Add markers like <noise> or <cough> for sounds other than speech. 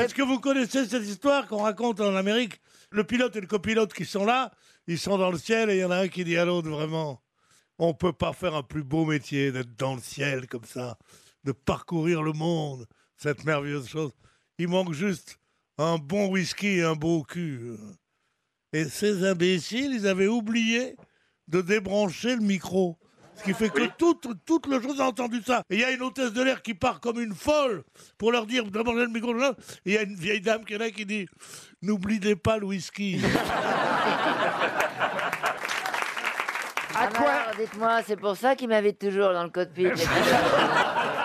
Est-ce que vous connaissez cette histoire qu'on raconte en Amérique? Le pilote et le copilote qui sont là, ils sont dans le ciel et il y en a un qui dit à l'autre vraiment, on peut pas faire un plus beau métier d'être dans le ciel comme ça, de parcourir le monde, cette merveilleuse chose. Il manque juste un bon whisky et un beau cul. Et ces imbéciles, ils avaient oublié de débrancher le micro. Ce qui fait que toute, toute le chose a entendu ça. Et il y a une hôtesse de l'air qui part comme une folle pour leur dire débrancher le micro. Et il y a une vieille dame qui est là qui dit N'oubliez pas le whisky. <laughs> À quoi Dites-moi, c'est pour ça qu'il m'invite toujours dans le cockpit. <laughs>